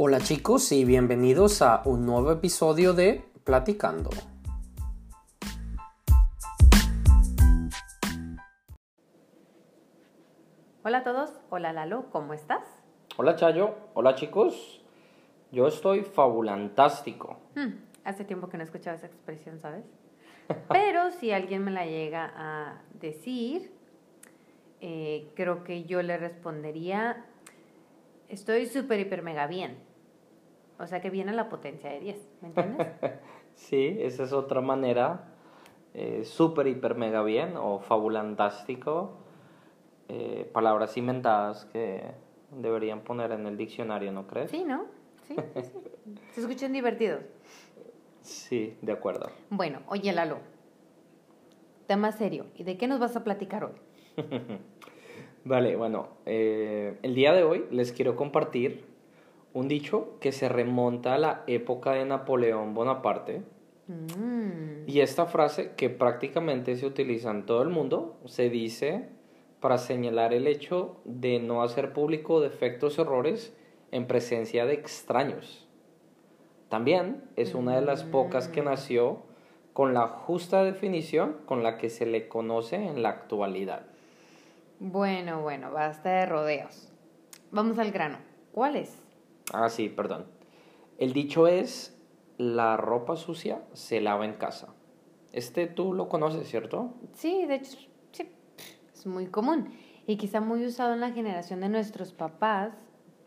Hola chicos y bienvenidos a un nuevo episodio de Platicando. Hola a todos, hola Lalo, ¿cómo estás? Hola Chayo, hola chicos. Yo estoy fabulantástico. Hmm, hace tiempo que no escuchaba esa expresión, ¿sabes? Pero si alguien me la llega a decir, eh, creo que yo le respondería, estoy súper, hiper, mega bien. O sea que viene la potencia de 10, ¿me entiendes? sí, esa es otra manera. Eh, súper, hiper, mega bien o fabulantástico. Eh, palabras inventadas que deberían poner en el diccionario, ¿no crees? Sí, ¿no? Sí, sí. Se escuchan divertidos. Sí, de acuerdo. Bueno, oye Lalo, tema serio. ¿Y de qué nos vas a platicar hoy? vale, bueno, eh, el día de hoy les quiero compartir un dicho que se remonta a la época de Napoleón Bonaparte. Mm. Y esta frase, que prácticamente se utiliza en todo el mundo, se dice para señalar el hecho de no hacer público defectos o errores en presencia de extraños. También es una de las pocas que Mm. nació con la justa definición con la que se le conoce en la actualidad. Bueno, bueno, basta de rodeos. Vamos al grano. ¿Cuál es? Ah, sí, perdón. El dicho es, la ropa sucia se lava en casa. Este tú lo conoces, ¿cierto? Sí, de hecho, sí, es muy común y quizá muy usado en la generación de nuestros papás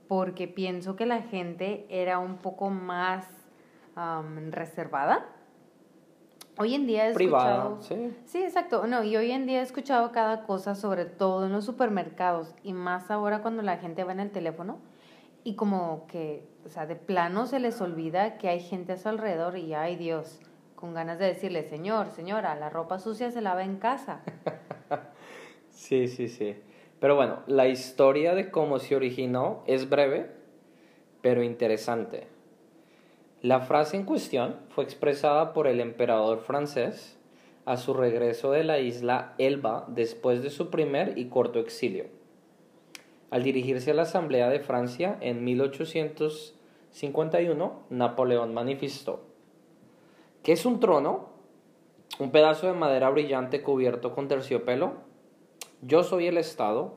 porque pienso que la gente era un poco más am, reservada. Hoy en día he Privada, escuchado... sí. Sí, exacto. No, y hoy en día he escuchado cada cosa, sobre todo en los supermercados y más ahora cuando la gente va en el teléfono y como que, o sea, de plano se les olvida que hay gente a su alrededor y ay Dios, con ganas de decirle, señor, señora, la ropa sucia se lava en casa. Sí, sí, sí. Pero bueno, la historia de cómo se originó es breve, pero interesante. La frase en cuestión fue expresada por el emperador francés a su regreso de la isla Elba después de su primer y corto exilio. Al dirigirse a la Asamblea de Francia en 1851, Napoleón manifestó, ¿qué es un trono? Un pedazo de madera brillante cubierto con terciopelo. Yo soy el Estado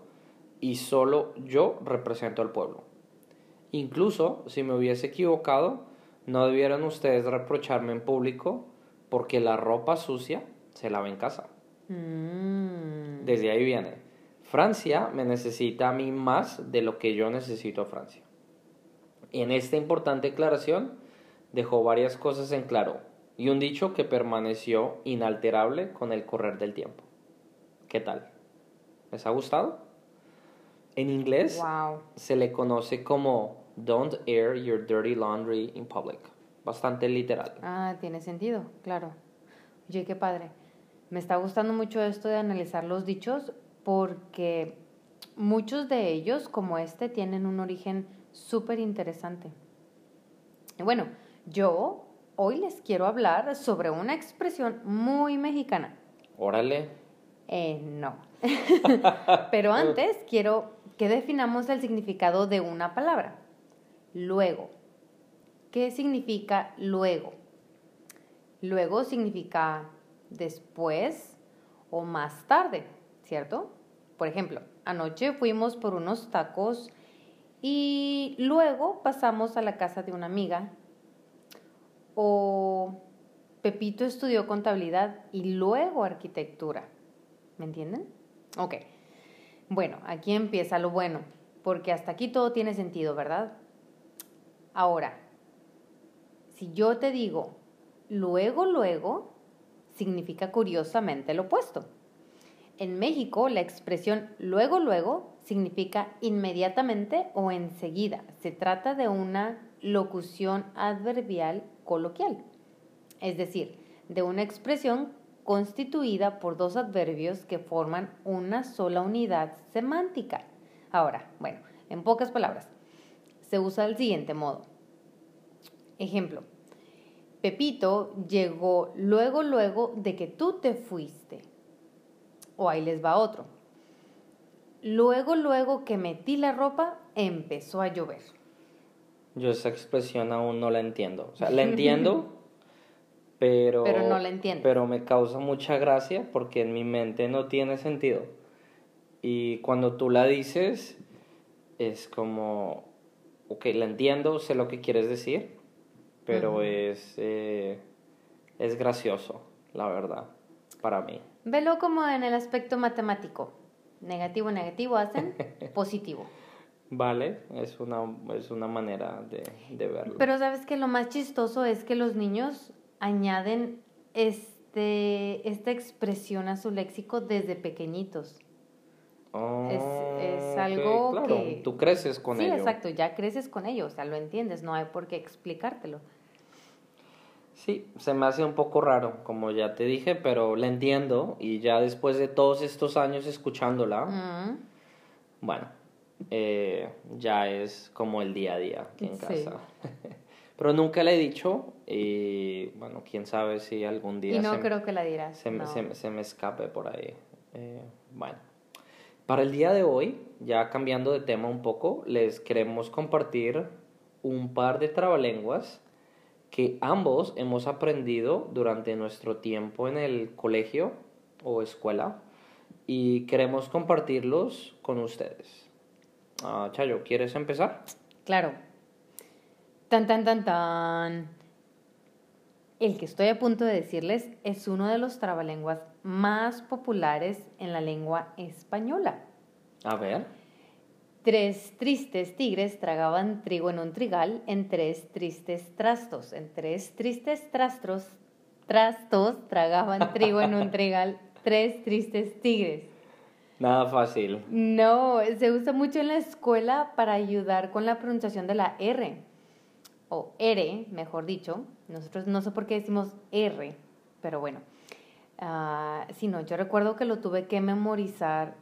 y solo yo represento al pueblo. Incluso si me hubiese equivocado, no debieran ustedes reprocharme en público porque la ropa sucia se lava en casa. Mm. Desde ahí viene. Francia me necesita a mí más de lo que yo necesito a Francia. Y en esta importante declaración dejó varias cosas en claro y un dicho que permaneció inalterable con el correr del tiempo. ¿Qué tal? ¿Les ha gustado? En inglés Wow. se le conoce como Don't air your dirty laundry in public. Bastante literal. Ah, tiene sentido, claro. Oye, qué padre. Me está gustando mucho esto de analizar los dichos porque muchos de ellos, como este, tienen un origen súper interesante. Bueno, yo hoy les quiero hablar sobre una expresión muy mexicana. Órale. Eh, no. Pero antes quiero que definamos el significado de una palabra. Luego. ¿Qué significa luego? Luego significa después o más tarde, ¿cierto? Por ejemplo, anoche fuimos por unos tacos y luego pasamos a la casa de una amiga. O Pepito estudió contabilidad y luego arquitectura. ¿Me entienden? Ok. Bueno, aquí empieza lo bueno, porque hasta aquí todo tiene sentido, ¿verdad? Ahora, si yo te digo luego, luego, significa curiosamente lo opuesto. En México, la expresión luego, luego significa inmediatamente o enseguida. Se trata de una locución adverbial coloquial, es decir, de una expresión constituida por dos adverbios que forman una sola unidad semántica. Ahora, bueno, en pocas palabras, se usa del siguiente modo. Ejemplo, Pepito llegó luego, luego de que tú te fuiste. O ahí les va otro. Luego, luego que metí la ropa, empezó a llover. Yo esa expresión aún no la entiendo. O sea, la entiendo, pero... Pero no la entiendo. Pero me causa mucha gracia porque en mi mente no tiene sentido. Y cuando tú la dices, es como, ok, la entiendo, sé lo que quieres decir, pero es, eh, es gracioso, la verdad, para mí. Velo como en el aspecto matemático. Negativo, negativo hacen positivo. Vale, es una, es una manera de, de verlo. Pero sabes que lo más chistoso es que los niños añaden este, esta expresión a su léxico desde pequeñitos. es, es, algo claro, que... Tú creces con sí, ello. exacto, ya creces con ello, o sea, lo entiendes, no hay por qué explicártelo. Sí, se me hace un poco raro, como ya te dije, pero la entiendo y ya después de todos estos años escuchándola, Mm, bueno, eh, ya es como el día a día aquí en Sí. casa. pero nunca le he dicho y bueno, quién sabe si algún día Y no se, creo que la dirás. se, me- no. se me- se me escape por ahí. Eh, bueno, para el día de hoy, ya cambiando de tema un poco, les queremos compartir un par de trabalenguas que ambos hemos aprendido durante nuestro tiempo en el colegio o escuela y queremos compartirlos con ustedes. Ah, Chayo, ¿quieres empezar? Claro. Tan, tan, tan, tan. El que estoy a punto de decirles es uno de los trabalenguas más populares en la lengua española. A ver. Tres tristes tigres tragaban trigo en un trigal en tres tristes trastos. En tres tristes trastos, trastos tragaban trigo en un trigal tres tristes tigres. Nada fácil. No, se usa mucho en la escuela para ayudar con la pronunciación de la R. O R, mejor dicho. Nosotros no sé por qué decimos R, pero bueno. Ah, sí, no, yo recuerdo que lo tuve que memorizar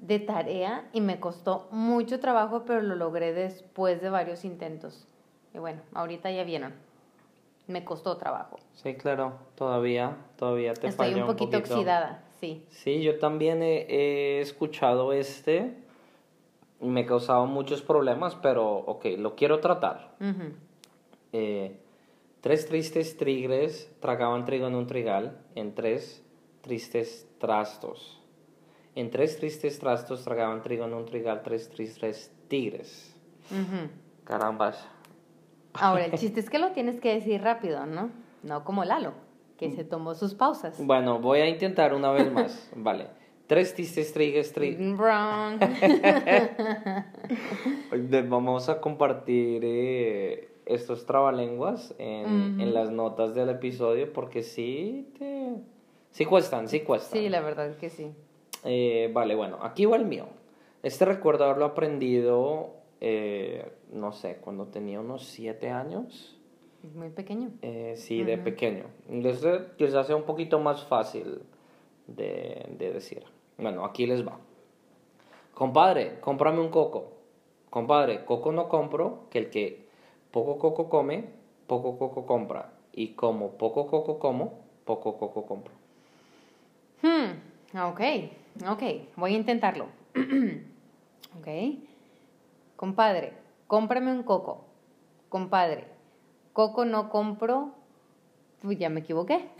de tarea y me costó mucho trabajo, pero lo logré después de varios intentos. Y bueno, ahorita ya vieron. Me costó trabajo. Sí, claro, todavía, todavía te Estoy un poquito, oxidada, sí. Sí, yo también he, he escuchado este. y Me causaba muchos problemas, pero ok, lo quiero tratar. Eh, tres tristes tigres tragaban trigo en un trigal en tres tristes trastos. En tres tristes trastos tragaban trigo en un trigal tres tristes tigres. Ujú. Carambas. Ahora, el chiste es que lo tienes que decir rápido, ¿no? No como Lalo, que se tomó sus pausas. Bueno, voy a intentar una vez más. vale. Tres tristes tigres, tri- Wrong. Vamos a compartir eh, estos trabalenguas en, Ujú. en las notas del episodio porque sí te... Sí cuestan, sí cuestan. Sí, la verdad que sí. Eh, vale, bueno, aquí va el mío. Este recuerdo haberlo aprendido, eh, no sé, cuando tenía unos siete años. Es muy pequeño. Eh, sí, de pequeño. Entonces, quizás sea un poquito más fácil de, de decir. Bueno, aquí les va. Compadre, cómprame un coco. Compadre, coco no compro, que el que poco coco come, poco coco compra. Y como poco coco como, poco coco compro. Hmm, ok, ok, voy a intentarlo. ok. Compadre, cómprame un coco. Compadre, coco no compro. Uy, ya me equivoqué.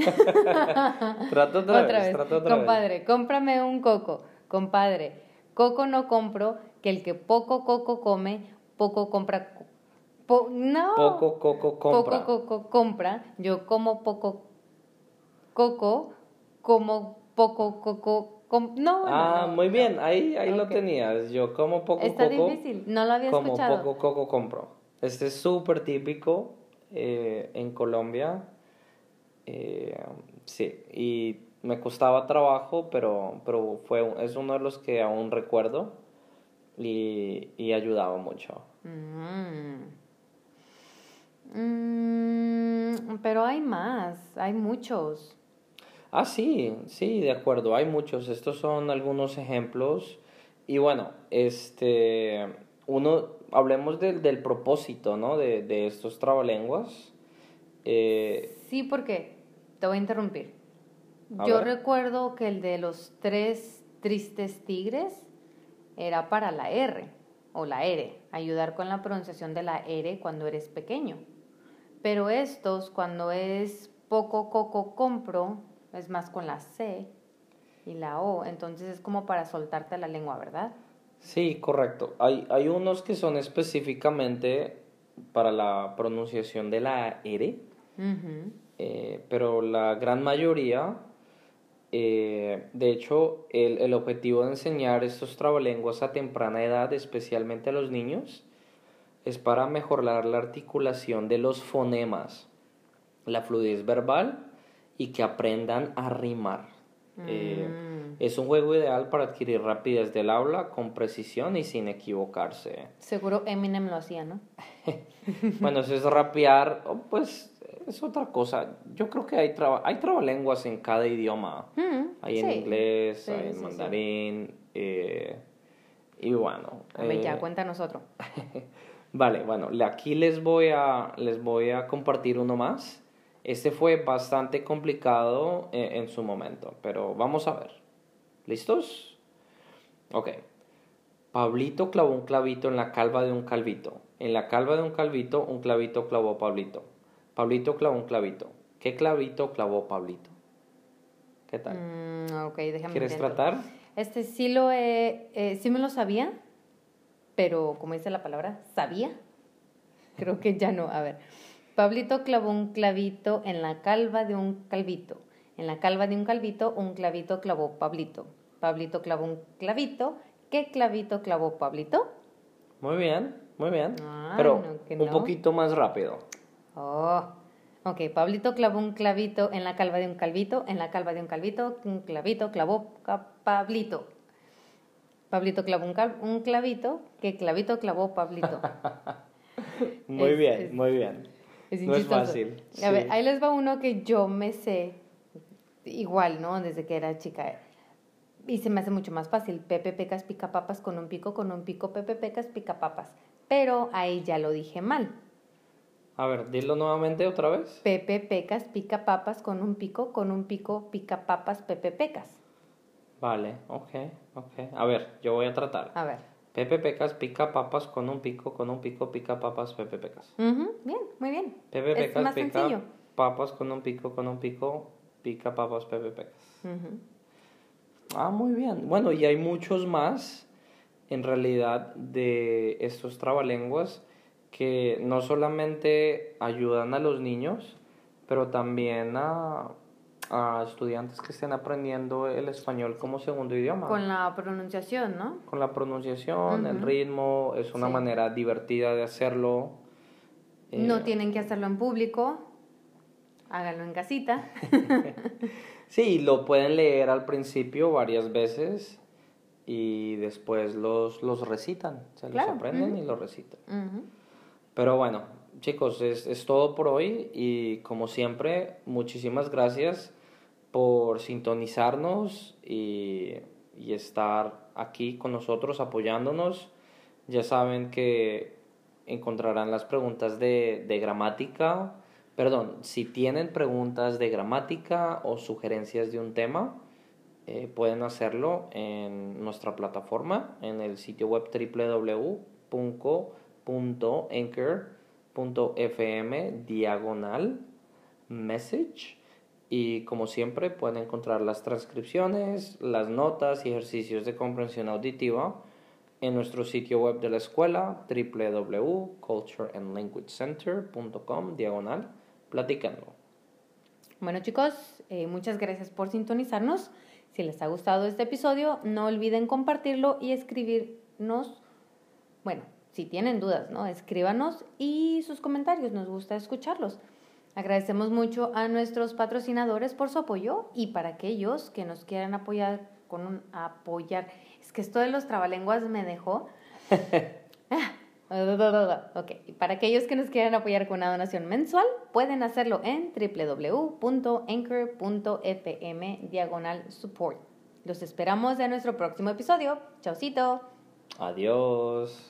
Trato otra, vez, trato otra vez. Compadre, cómprame un coco. Compadre, coco no compro, que el que poco coco come, poco compra. po- no. Poco coco compra. Poco coco compra. Yo como poco coco, como poco coco. Com- no, Ah, no, muy no. bien, ahí, ahí lo tenías. Yo como poco Está coco, difícil, no lo había como escuchado. poco coco compro. Este es súper típico eh, en Colombia. Eh, sí, y me costaba trabajo, pero, pero fue, es uno de los que aún recuerdo y, y ayudaba mucho. Mm. Mm, pero hay más, hay muchos. Ah, sí, sí, de acuerdo, hay muchos. Estos son algunos ejemplos. Y bueno, este, uno, hablemos del, del propósito, ¿no? De, de estos trabalenguas. Eh, Sí, porque te voy a interrumpir. A Yo ver. recuerdo que el de los tres tristes tigres era para la R. o la R, ayudar con la pronunciación de la R cuando eres pequeño. Pero estos, cuando es poco coco compro, es más con la C y la O, entonces es como para soltarte la lengua, ¿verdad? Sí, correcto. Hay, hay unos que son específicamente para la pronunciación de la R, eh, pero la gran mayoría, eh, de hecho, el, el, objetivo de enseñar estos trabalenguas a temprana edad, especialmente a los niños, es para mejorar la articulación de los fonemas, la fluidez verbal y que aprendan a rimar. Eh, mm. es un juego ideal para adquirir rapidez del habla con precisión y sin equivocarse. Seguro Eminem lo hacía, ¿no? bueno, si es rapear, oh, pues es otra cosa. Yo creo que hay, traba, hay trabalenguas en cada idioma. Mm, hay en inglés, hay en mandarín. Eh, y bueno. A ver, ya, eh, cuéntanos otro. vale, bueno, aquí les voy, a, les voy a compartir uno más. Este fue bastante complicado en, en su momento, pero vamos a ver. ¿Listos? Ok. Pablito clavó un clavito en la calva de un calvito. En la calva de un calvito, un clavito clavó Pablito. Pablito clavó un clavito. ¿Qué clavito clavó Pablito? ¿Qué tal? Mm, ok, déjame ¿Quieres tratar? Este sí lo he, eh, sí me lo sabía, pero como dice la palabra, sabía. Creo que ya no. A ver. Pablito clavó un clavito en la calva de un calvito. En la calva de un calvito, un clavito clavó Pablito. Pablito clavó un clavito. ¿Qué clavito clavó Pablito? Muy bien, muy bien. Ah, Pero un poquito más rápido. Oh, ok. Pablito clavó un clavito en la calva de un calvito. En la calva de un calvito, un clavito clavó Pablito. Pablito clavó un, clavito. ¿Qué clavito clavó Pablito? muy bien, muy bien. Es no es fácil. A ver, ahí les va uno que yo me sé igual, ¿no? Desde que era chica. Y se me hace mucho más fácil. Pepe Pecas pica papas con un pico, con un pico, Pepe Pecas pica papas. Pero ahí ya lo dije mal. A ver, dilo nuevamente otra vez. Pepe Pecas pica papas con un pico, con un pico pica papas, Pepe Pecas. Vale, ok, ok. A ver, yo voy a tratar. A ver. Pepe Pecas pica papas con un pico, con un pico pica papas, Pepe Pecas. Bien, muy bien. Pepe Pecas pica papas con un pico, con un pico pica papas, Pepe Pecas. Ah, muy bien. Bueno, y hay muchos más, en realidad, de estos trabalenguas que no solamente ayudan a los niños, pero también a a estudiantes que estén aprendiendo el español como segundo idioma. Con la pronunciación, ¿no? Con la pronunciación, el ritmo, es una manera divertida de hacerlo. No eh, tienen que hacerlo en público, háganlo en casita. sí, lo pueden leer al principio varias veces y después los, los recitan, se los aprenden y los recitan. Pero bueno, chicos, es, es todo por hoy y como siempre, muchísimas gracias por sintonizarnos y, estar aquí con nosotros apoyándonos. Ya saben que encontrarán las preguntas de, gramática. Perdón, si tienen preguntas de gramática o sugerencias de un tema, eh, pueden hacerlo en nuestra plataforma, en el sitio web www.anchor.fm diagonal message y como siempre pueden encontrar las transcripciones, las notas y ejercicios de comprensión auditiva en nuestro sitio web de la escuela www.cultureandlanguagecenter.com diagonal platicando. Bueno chicos, eh, muchas gracias por sintonizarnos. Si les ha gustado este episodio, no olviden compartirlo y escribirnos, bueno, si tienen dudas, ¿no? Escríbanos y sus comentarios, nos gusta escucharlos. Agradecemos mucho a nuestros patrocinadores por su apoyo y para aquellos que nos quieran apoyar con un apoyar. Es que esto de los trabalenguas me dejó. ok, para aquellos que nos quieran apoyar con una donación mensual, pueden hacerlo en www.anchor.fm diagonal support. Los esperamos en nuestro próximo episodio. Chaucito. Adiós.